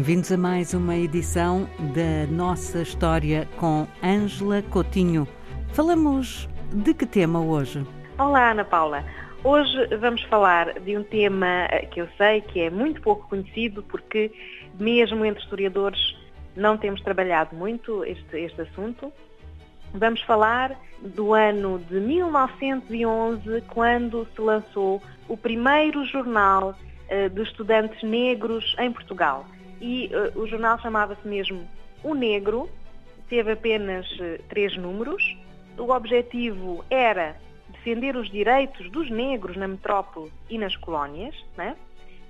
Bem-vindos a mais uma edição da nossa história com Ângela Coutinho. Falamos de que tema hoje? Olá, Ana Paula. Hoje vamos falar de um tema que eu sei que é muito pouco conhecido porque mesmo entre historiadores não temos trabalhado muito este, este assunto. Vamos falar do ano de 1911, quando se lançou o primeiro jornal uh, de estudantes negros em Portugal e uh, o jornal chamava-se mesmo O Negro, teve apenas uh, três números. O objetivo era defender os direitos dos negros na metrópole e nas colónias, né?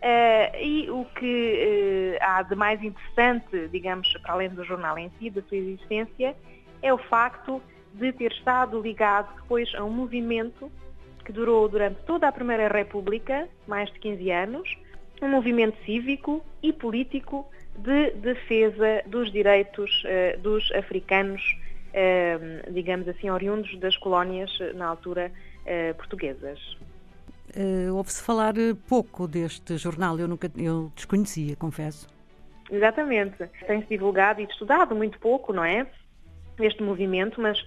Uh, e o que há de mais interessante, digamos, para além do jornal em si, da sua existência, é o facto de ter estado ligado depois a um movimento que durou durante toda a Primeira República, mais de 15 anos, um movimento cívico e político de defesa dos direitos uh, dos africanos, uh, digamos assim, oriundos das colónias, na altura, uh, portuguesas. Ouve-se falar pouco deste jornal, eu nunca eu desconhecia, confesso. Exatamente. Tem-se divulgado e estudado muito pouco, não é? Este movimento, mas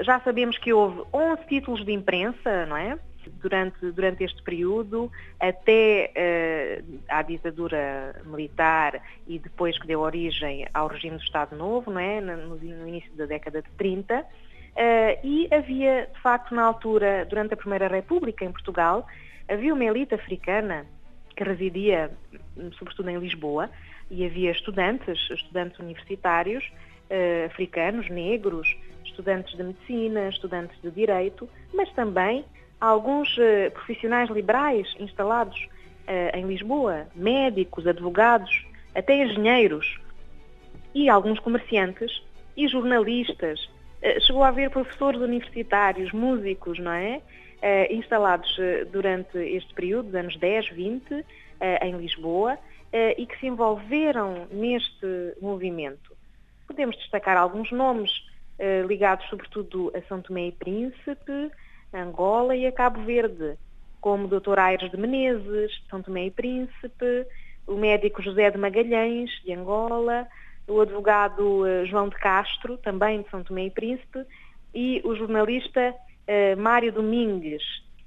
já sabemos que houve 11 títulos de imprensa, não é? Durante, durante este período, até uh, à ditadura militar e depois que deu origem ao regime do Estado Novo, não é? no, no início da década de 30. Uh, eh, e havia, de facto, na altura, durante a Primeira República em Portugal, havia uma elite africana que residia, sobretudo em Lisboa, e havia estudantes, estudantes universitários, uh, africanos, negros, estudantes de medicina, estudantes de direito, mas também alguns uh, profissionais liberais instalados uh, em Lisboa, médicos, advogados, até engenheiros e alguns comerciantes e jornalistas. Uh, chegou a haver professores universitários, músicos, não é? instalados durante este período, dos anos 10, 20, em Lisboa, e que se envolveram neste movimento. Podemos destacar alguns nomes ligados sobretudo a São Tomé e Príncipe, Angola e a Cabo Verde, como o Dr. Aires de Menezes, de São Tomé e Príncipe, o médico José de Magalhães, de Angola, o advogado eh, João de Castro, também de São Tomé e Príncipe, e o jornalista uh, Mário Domingues,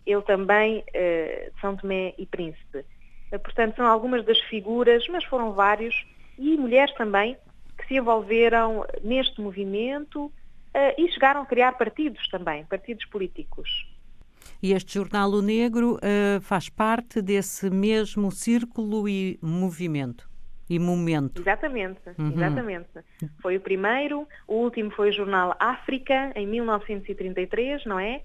ele também uh, de São Tomé e Príncipe. Portanto, são algumas das figuras, mas foram vários, e mulheres também, que se envolveram neste movimento e chegaram a criar partidos também, partidos políticos. E este jornal O Negro uh, faz parte desse mesmo círculo e movimento e momento. Exatamente, uhum. exatamente. Foi o primeiro, o último foi o jornal África, em 1933, não é?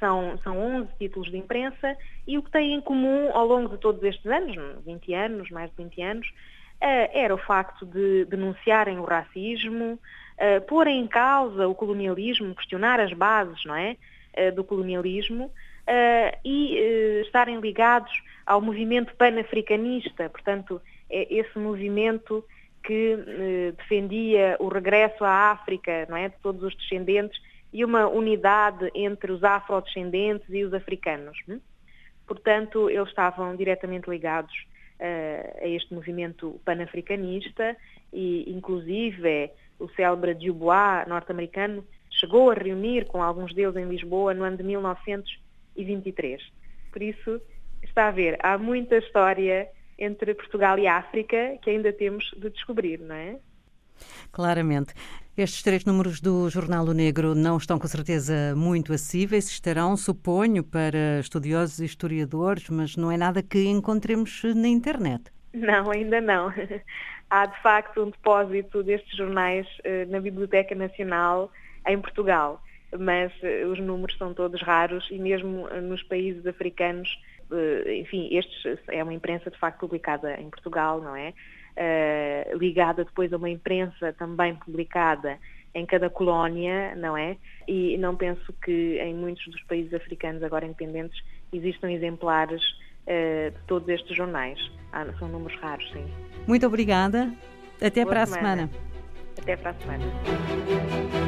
São, são 11 títulos de imprensa e o que tem em comum ao longo de todos estes anos, 20 anos, mais de 20 anos, uh, era o facto de denunciarem o racismo, uh, pôr em causa o colonialismo, questionar as bases não é, uh, do colonialismo uh, e estarem ligados ao movimento panafricanista, portanto, é esse movimento que defendia o regresso à África, não é, de todos os descendentes e uma unidade entre os afrodescendentes e os africanos. Hum? Portanto, eles estavam diretamente ligados a este movimento panafricanista e, inclusive, o célebre Dubois, norte-americano, chegou a reunir com alguns deles em Lisboa no ano de 1923. Por isso, está a ver, há muita história entre Portugal e África que ainda temos de descobrir, não é? Claramente. Estes três números do Jornal o Negro não estão com certeza muito acessíveis, estarão, suponho, para estudiosos e historiadores, mas não é nada que encontremos na internet. Não, ainda não. há de facto um depósito destes jornais uh, na Biblioteca Nacional em Portugal, mas uh, os números são todos raros e mesmo uh, nos países africanos, enfim, estes é uma imprensa de facto publicada em Portugal, não é? ligada depois a uma imprensa também publicada em cada colónia, não é? E não penso que em muitos dos países africanos agora independentes existam exemplares uh, de todos estes jornais. Ah, são números raros, sim. Muito obrigada. Até Boa para semana. a semana. Até para a semana.